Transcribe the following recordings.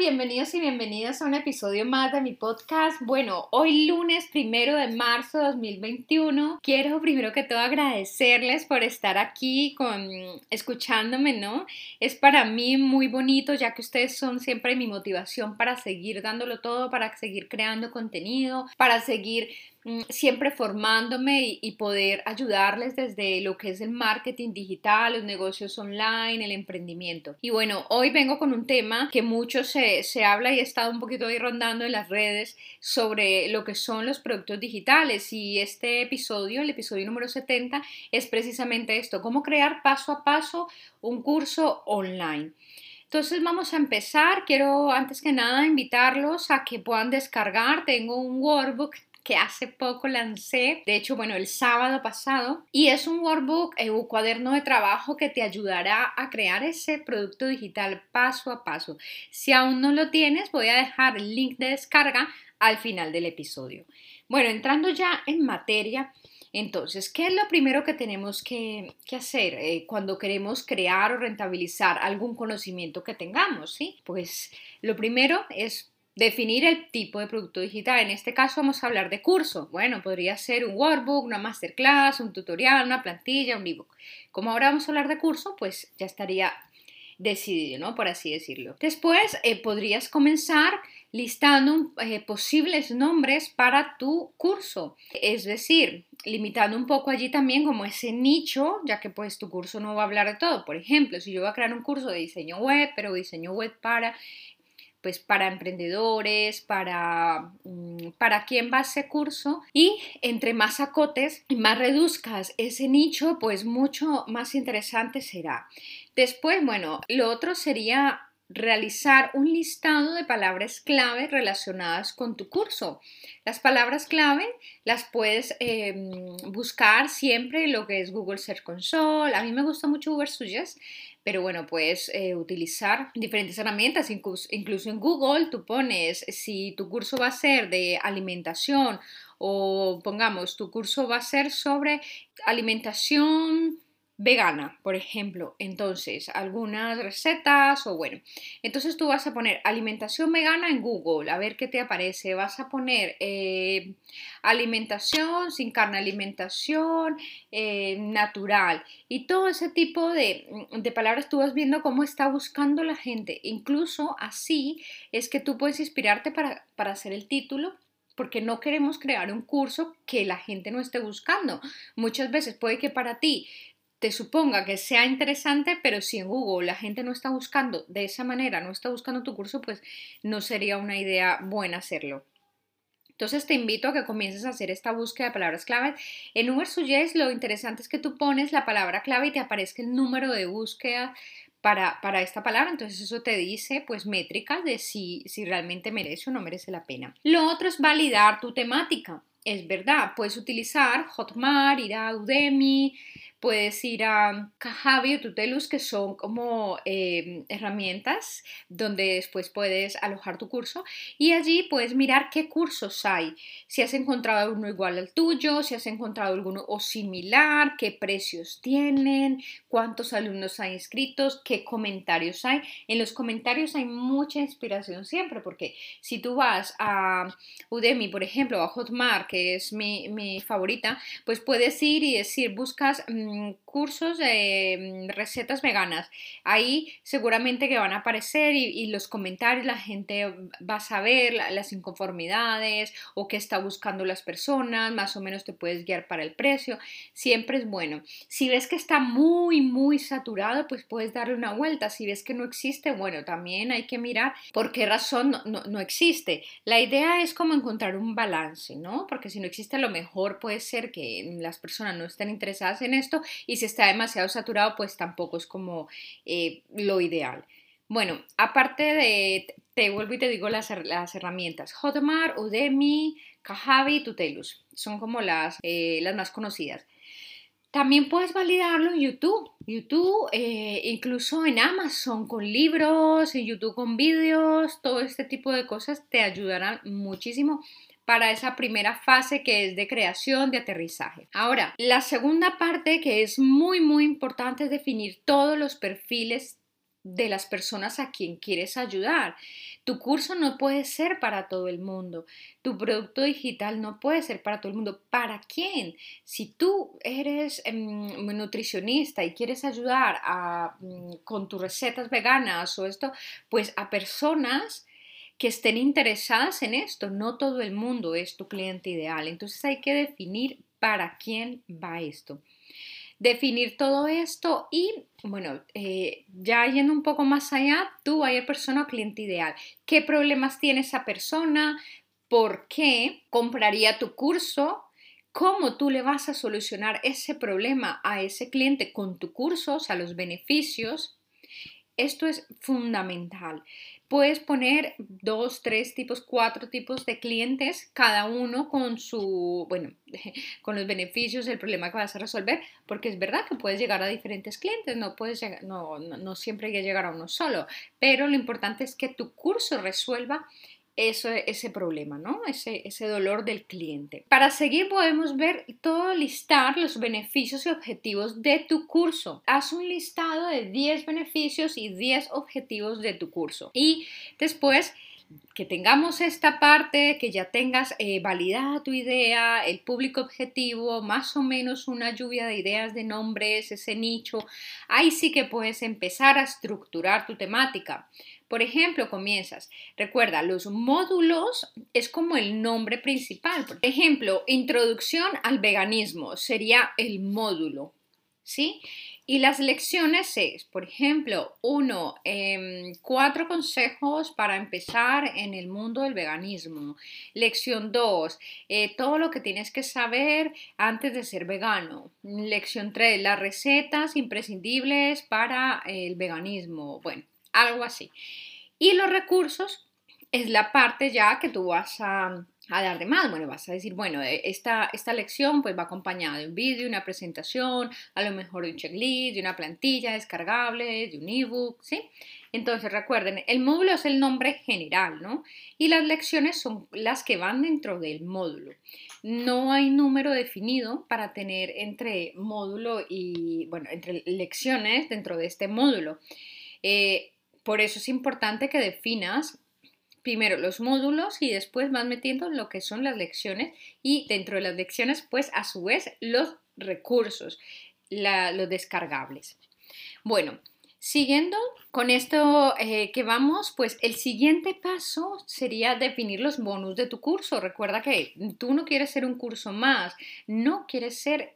Bienvenidos y bienvenidas a un episodio más de mi podcast. Bueno, hoy lunes primero de marzo de 2021, quiero primero que todo agradecerles por estar aquí con escuchándome, ¿no? Es para mí muy bonito ya que ustedes son siempre mi motivación para seguir dándolo todo, para seguir creando contenido, para seguir siempre formándome y, poder ayudarles desde lo que es el marketing digital, los negocios online, el emprendimiento. Y bueno, hoy vengo con un tema que mucho se, se habla y he estado un poquito ahí rondando en las redes sobre lo que son los productos digitales y este episodio, el episodio número 70, es precisamente esto, cómo crear paso a paso un curso online. Entonces vamos a empezar. Quiero antes que nada invitarlos a que puedan descargar. Tengo un workbook que hace poco lancé, de hecho, bueno, el sábado pasado, y es un workbook, eh, un cuaderno de trabajo que te ayudará a crear ese producto digital paso a paso. Si aún no lo tienes, voy a dejar el link de descarga al final del episodio. Bueno, entrando ya en materia, entonces, ¿qué es lo primero que tenemos que, hacer eh, cuando queremos crear o rentabilizar algún conocimiento que tengamos? ¿sí? Pues lo primero es Definir el tipo de producto digital. En este caso vamos a hablar de curso. Bueno, podría ser un workbook, una masterclass, un tutorial, una plantilla, un ebook. Como ahora vamos a hablar de curso, pues ya estaría decidido, ¿no? Por así decirlo. Después eh, podrías comenzar listando eh, posibles nombres para tu curso. Es decir, limitando un poco allí también como ese nicho, ya que pues tu curso no va a hablar de todo. Por ejemplo, si yo voy a crear un curso de diseño web, pero diseño web para pues para emprendedores, para, mm, para quién va ese curso y entre más acotes y más reduzcas ese nicho, pues mucho más interesante será. Después, bueno, lo otro sería realizar un listado de palabras clave relacionadas con tu curso. Las palabras clave las puedes em, buscar siempre en lo que es Google Search Console. A mí me gusta mucho Google Suggest pero bueno, puedes eh, utilizar diferentes herramientas, incluso, incluso en Google tú pones si tu curso va a ser de alimentación o pongamos tu curso va a ser sobre alimentación vegana, por ejemplo. Entonces, algunas recetas o bueno. Entonces tú vas a poner alimentación vegana en Google, a ver qué te aparece. Vas a poner eh, alimentación sin carne, alimentación eh, natural y todo ese tipo de, de palabras tú vas viendo cómo está buscando la gente. Incluso así es que tú puedes inspirarte para, para hacer el título porque no queremos crear un curso que la gente no esté buscando. Muchas veces puede que para ti te suponga que sea interesante, pero si en Google la gente no está buscando de esa manera, no está buscando tu curso, pues no sería una idea buena hacerlo. Entonces te invito a que comiences a hacer esta búsqueda de palabras claves. En Uber lo interesante es que tú pones la palabra clave y te aparezca el número de búsqueda para, para, esta palabra. Entonces eso te dice pues métricas de si, si realmente merece o no merece la pena. Lo otro es validar tu temática. Es verdad, puedes utilizar Hotmart, ir a Udemy, puedes ir a Kajabi o Tutelus, que son como em, herramientas donde después puedes alojar tu curso y allí puedes mirar qué cursos hay, si has encontrado uno igual al tuyo, si has encontrado alguno o similar, qué precios tienen, cuántos alumnos hay inscritos, qué comentarios hay. En los comentarios hay mucha inspiración siempre, porque si tú vas a Udemy, por ejemplo, o a Hotmart, que es mi, mi favorita, pues puedes ir y decir, buscas... Mm, cursos de mm, recetas veganas. Ahí seguramente que van a aparecer y, los comentarios, la gente va a saber las inconformidades o qué está buscando las personas, más o menos te puedes guiar para el precio. Siempre es bueno. Si ves que está muy, muy saturado, pues puedes darle una vuelta. Si ves que no existe, bueno, también hay que mirar por qué razón no, no existe. La idea es como encontrar un balance, ¿no? Porque si no existe, a lo mejor puede ser que las personas no estén interesadas en esto y si está demasiado saturado, pues tampoco es como eh, lo ideal. Bueno, aparte de, te vuelvo y te digo las, las herramientas, Hotmart, Udemy, Kajabi, Tutelus, son como las, eh, las más conocidas. También puedes validarlo en YouTube, YouTube, eh, incluso en Amazon con libros, en YouTube con vídeos, todo este tipo de cosas te ayudarán muchísimo para esa primera fase que es de creación, de aterrizaje. Ahora, la segunda parte que es muy, muy importante es definir todos los perfiles de las personas a quien quieres ayudar. Tu curso no puede ser para todo el mundo. Tu producto digital no puede ser para todo el mundo. ¿Para quién? Si tú eres em, nutricionista y quieres ayudar a, mm, con tus recetas veganas o esto, pues a personas que estén interesadas en esto. No todo el mundo es tu cliente ideal. Entonces hay que definir para quién va esto definir todo esto y, bueno, eh, ya yendo un poco más allá, tú, hay persona o cliente ideal. ¿Qué problemas tiene esa persona? ¿Por qué compraría tu curso? ¿Cómo tú le vas a solucionar ese problema a ese cliente con tu curso, o sea, los beneficios? Esto es fundamental. Puedes poner dos, tres tipos, cuatro tipos de clientes, cada uno con su, bueno, con los beneficios, el problema que vas a resolver, porque es verdad que puedes llegar a diferentes clientes, no puedes no, no, no siempre hay que llegar a uno solo, pero lo importante es que tu curso resuelva ese problema, ¿no? Ese, ese dolor del cliente. Para seguir podemos ver todo, listar los beneficios y objetivos de tu curso. Haz un listado de 10 beneficios y 10 objetivos de tu curso. Y después que tengamos esta parte, que ya tengas eh, validada tu idea, el público objetivo, más o menos una lluvia de ideas de nombres, ese nicho, ahí sí que puedes empezar a estructurar tu temática. Por ejemplo, comienzas. Recuerda, los módulos es como el nombre principal. Por ejemplo, introducción al veganismo sería el módulo. ¿Sí? Y las lecciones es, por ejemplo, uno, em, cuatro consejos para empezar en el mundo del veganismo. Lección dos, eh, todo lo que tienes que saber antes de ser vegano. Lección tres, las recetas imprescindibles para el veganismo. Bueno, algo así. Y los recursos es la parte ya que tú vas a, dar de más. Bueno, vas a decir, bueno, eh, esta, esta lección pues va acompañada de un vídeo, una presentación, a lo mejor un checklist, de una plantilla descargable, de un ebook, ¿sí? Entonces recuerden, el módulo es el nombre general, ¿no? Y las lecciones son las que van dentro del módulo. No hay número definido para tener entre módulo y, bueno, entre lecciones dentro de este módulo. Eh, por eso es importante que definas primero los módulos y después vas metiendo lo que son las lecciones y dentro de las lecciones pues a su vez los recursos, los descargables. Bueno, siguiendo con esto eh, que vamos, pues el siguiente paso sería definir los bonus de tu curso. Recuerda que tú no quieres ser un curso más, no quieres ser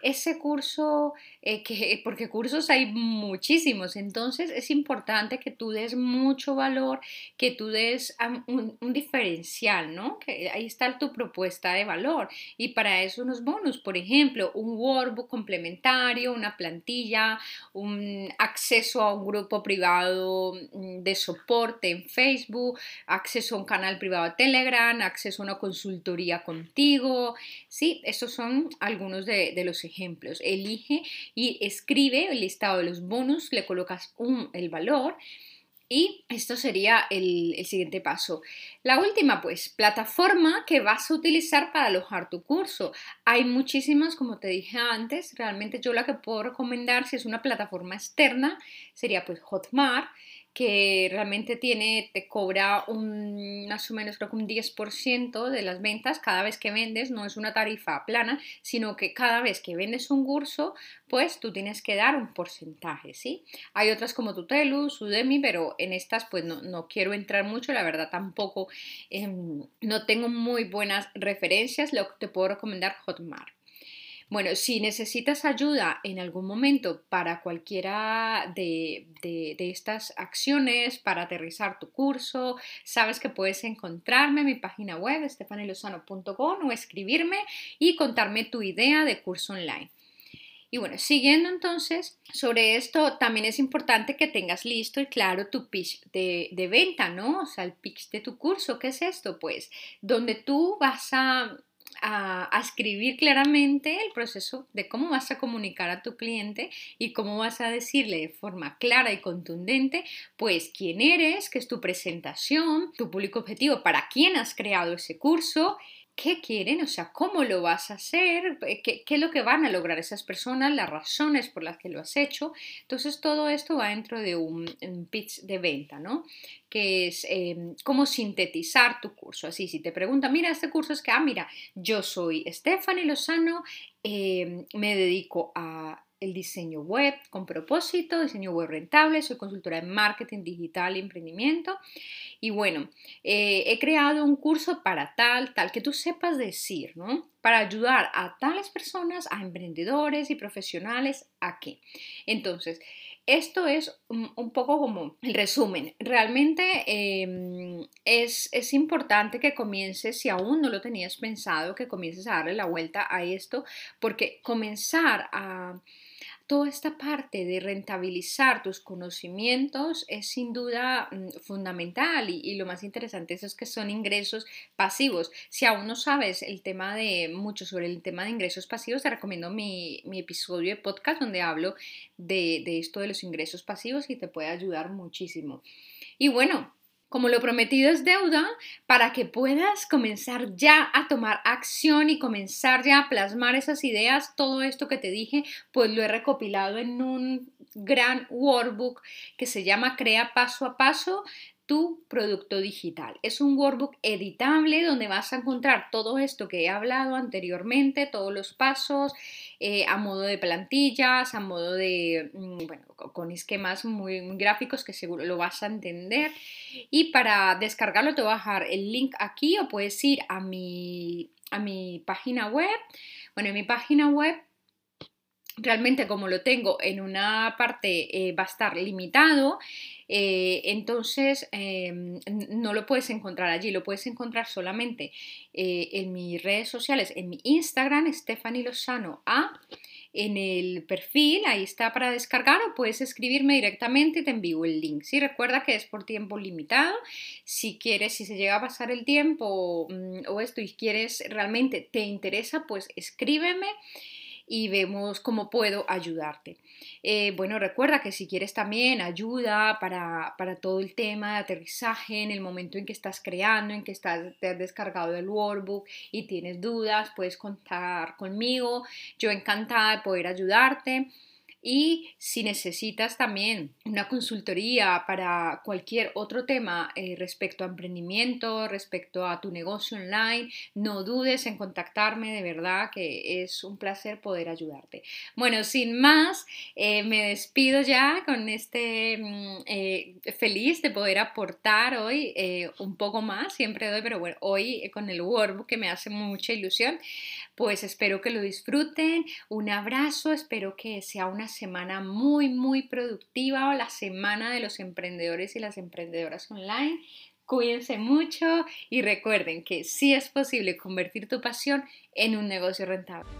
ese curso, eh, que, porque cursos hay muchísimos, entonces es importante que tú des mucho valor, que tú des un, diferencial, ¿no? Que ahí está tu propuesta de valor y para eso unos bonus, por ejemplo, un workbook complementario, una plantilla, un acceso a un grupo privado mm, de soporte en Facebook, acceso a un canal privado de Telegram, acceso a una consultoría contigo, sí, esos son algunos algunos de, los ejemplos. Elige y escribe el listado de los bonus, le colocas un, el valor. Y esto sería el, el, siguiente paso. La última, pues, plataforma que vas a utilizar para alojar tu curso. Hay muchísimas, como te dije antes, realmente yo la que puedo recomendar si es una plataforma externa sería pues Hotmart que realmente tiene, te cobra un, más o menos creo que un 10% de las ventas cada vez que vendes, no es una tarifa plana, sino que cada vez que vendes un curso, pues tú tienes que dar un porcentaje, ¿sí? Hay otras como Tutelus, Udemy, pero en estas pues no, no quiero entrar mucho, la verdad tampoco, em, no tengo muy buenas referencias, lo que te puedo recomendar Hotmart. Bueno, si necesitas ayuda en algún momento para cualquiera de, estas acciones, para aterrizar tu curso, sabes que puedes encontrarme en mi página web, estefanilosano.com o escribirme y contarme tu idea de curso online. Y bueno, siguiendo entonces sobre esto, también es importante que tengas listo y claro tu pitch de, de, venta, ¿no? O sea, el pitch de tu curso. ¿Qué es esto? Pues donde tú vas a a, escribir claramente el proceso de cómo vas a comunicar a tu cliente y cómo vas a decirle de forma clara y contundente, pues quién eres, qué es tu presentación, tu público objetivo, para quién has creado ese curso qué quieren, o sea, cómo lo vas a hacer, eh, qué, es lo que van a lograr esas personas, las razones por las que lo has hecho. Entonces, todo esto va dentro de un, pitch de venta, ¿no? Que es em, cómo sintetizar tu curso. Así, si te preguntan, mira, este curso es que, ah, mira, yo soy Stephanie Lozano, em, me dedico a el diseño web con propósito, diseño web rentable, soy consultora de marketing digital y emprendimiento. Y bueno, eh, he creado un curso para tal, tal, que tú sepas decir, ¿no? Para ayudar a tales personas, a emprendedores y profesionales, ¿a qué? Entonces, esto es un, poco como el resumen. Realmente em, es, es, importante que comiences, si aún no lo tenías pensado, que comiences a darle la vuelta a esto, porque comenzar a toda esta parte de rentabilizar tus conocimientos es sin duda mm, fundamental y, lo más interesante es que son ingresos pasivos. Si aún no sabes el tema de mucho sobre el tema de ingresos pasivos, te recomiendo mi, episodio de podcast donde hablo de, de esto de los ingresos pasivos y te puede ayudar muchísimo. Y bueno, como lo prometido es deuda, para que puedas comenzar ya a tomar acción y comenzar ya a plasmar esas ideas, todo esto que te dije, pues lo he recopilado en un gran workbook que se llama Crea paso a paso tu producto digital. Es un workbook editable donde vas a encontrar todo esto que he hablado anteriormente, todos los pasos, eh, a modo de plantillas, a modo de, mm, bueno, con esquemas muy, gráficos que seguro lo vas a entender. Y para descargarlo te voy a dejar el link aquí o puedes ir a mi, a mi página web. Bueno, en mi página web realmente como lo tengo en una parte eh, va a estar limitado, eh, entonces em, no lo puedes encontrar allí, lo puedes encontrar solamente eh, en mis redes sociales, en mi Instagram, Stephanie Lozano A. En el perfil, ahí está para descargar o puedes escribirme directamente y te envío el link. Sí, recuerda que es por tiempo limitado. Si quieres, si se llega a pasar el tiempo mm, o esto y quieres realmente te interesa, pues escríbeme y vemos cómo puedo ayudarte. Eh, bueno, recuerda que si quieres también ayuda para, todo el tema de aterrizaje en el momento en que estás creando, en que estás, te has descargado el workbook y tienes dudas, puedes contar conmigo. Yo encantada de poder ayudarte. Y si necesitas también una consultoría para cualquier otro tema eh, respecto a emprendimiento, respecto a tu negocio online, no dudes en contactarme, de verdad que es un placer poder ayudarte. Bueno, sin más, eh, me despido ya con este mm, eh, feliz de poder aportar hoy un poco más, siempre doy, pero bueno, hoy con el workbook que me hace mucha ilusión, pues espero que lo disfruten. Un abrazo, espero que sea una semana muy, muy productiva o la semana de los emprendedores y las emprendedoras online. Cuídense mucho y recuerden que sí es posible convertir tu pasión en un negocio rentable.